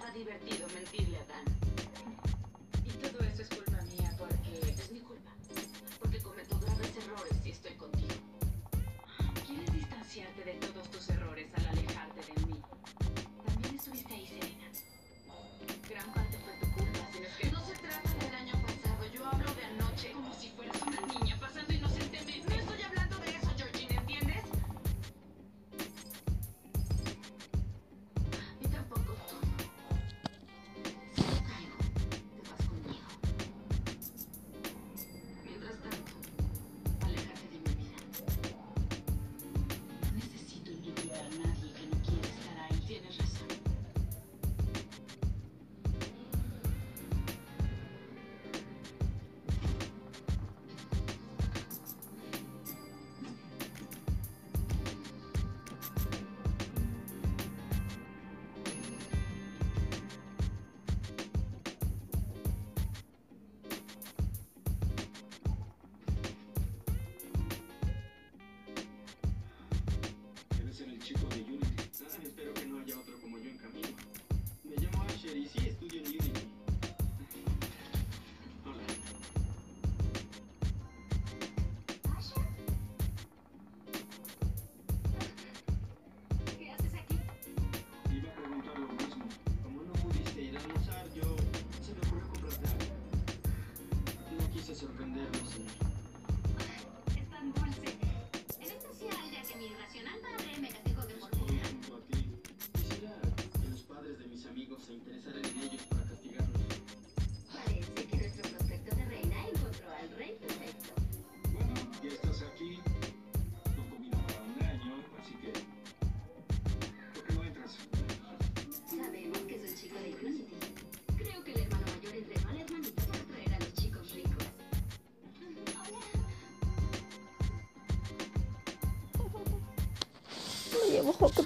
algo divertido mentirle a Dan. se en ellos para castigarlos. Parece que nuestro prospecto de reina encontró al rey perfecto. Bueno, ya estás aquí. No comida para un año, así que... ¿Por qué no entras? Sabemos que es un chico de Curiosity. Creo que el hermano mayor entrenó al hermanito para traer a los chicos ricos. Hola. Oye, mejor que